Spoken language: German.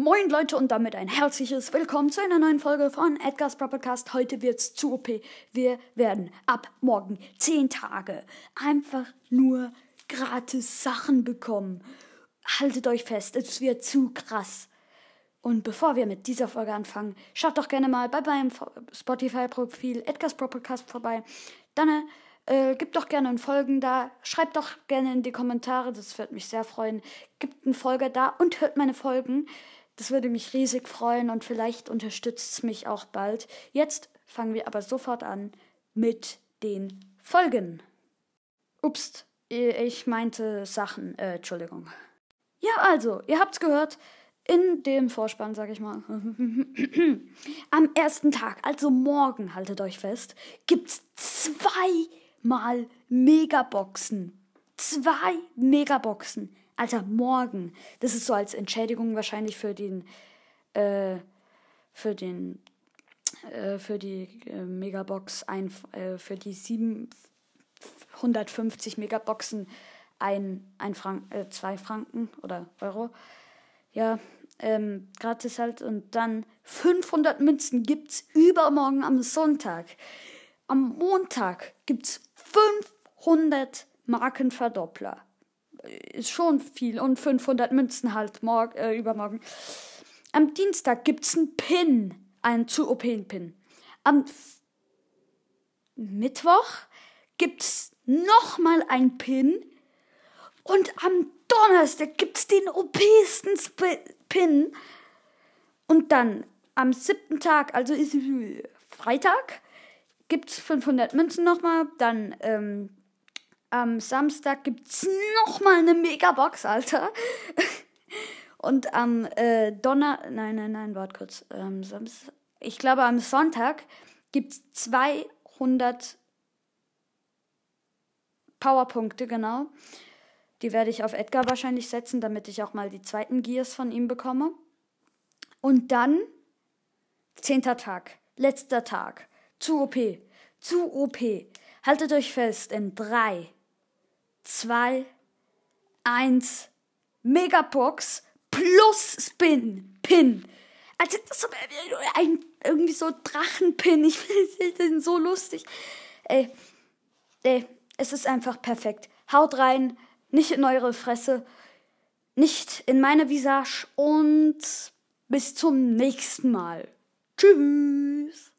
Moin Leute und damit ein herzliches Willkommen zu einer neuen Folge von Edgar's Podcast. Heute wird's zu OP. Wir werden ab morgen 10 Tage einfach nur gratis Sachen bekommen. Haltet euch fest, es wird zu krass. Und bevor wir mit dieser Folge anfangen, schaut doch gerne mal bei meinem Spotify-Profil Edgar's Podcast vorbei. Dann äh, gebt doch gerne ein Folgen da. Schreibt doch gerne in die Kommentare, das würde mich sehr freuen. Gebt ein Folge da und hört meine Folgen. Das würde mich riesig freuen und vielleicht unterstützt es mich auch bald. Jetzt fangen wir aber sofort an mit den Folgen. Ups, ich meinte Sachen, äh, Entschuldigung. Ja, also, ihr habt's gehört. In dem Vorspann, sag ich mal. Am ersten Tag, also morgen, haltet euch fest, gibt's zweimal Megaboxen. Zwei Megaboxen. Alter, morgen. Das ist so als Entschädigung wahrscheinlich für den, äh, für den, äh, für die äh, Megabox ein, äh, für die 750 Megaboxen ein, ein Frank, äh, zwei Franken oder Euro. Ja, ähm, gratis halt. Und dann 500 Münzen gibt's übermorgen am Sonntag. Am Montag gibt's 500 Markenverdoppler ist schon viel. Und 500 Münzen halt morgen, äh, übermorgen. Am Dienstag gibt's einen Pin, einen zu OP-Pin. Am F Mittwoch gibt's nochmal einen Pin. Und am Donnerstag gibt's den OP-sten Pin. Und dann am siebten Tag, also ist Freitag, gibt's 500 Münzen nochmal. Dann ähm, am Samstag gibt's nochmal eine Megabox, Alter. Und am äh, Donner... Nein, nein, nein, warte kurz. Ähm, Samstag, ich glaube, am Sonntag gibt's 200 Powerpunkte, genau. Die werde ich auf Edgar wahrscheinlich setzen, damit ich auch mal die zweiten Gears von ihm bekomme. Und dann, zehnter Tag, letzter Tag, zu OP, zu OP. Haltet euch fest, in drei, 2, 1, Megabox plus Spin, Pin. Also das ist ein, irgendwie so Drachenpin. Ich finde den so lustig. Ey, ey, es ist einfach perfekt. Haut rein, nicht in eure Fresse, nicht in meine Visage und bis zum nächsten Mal. Tschüss.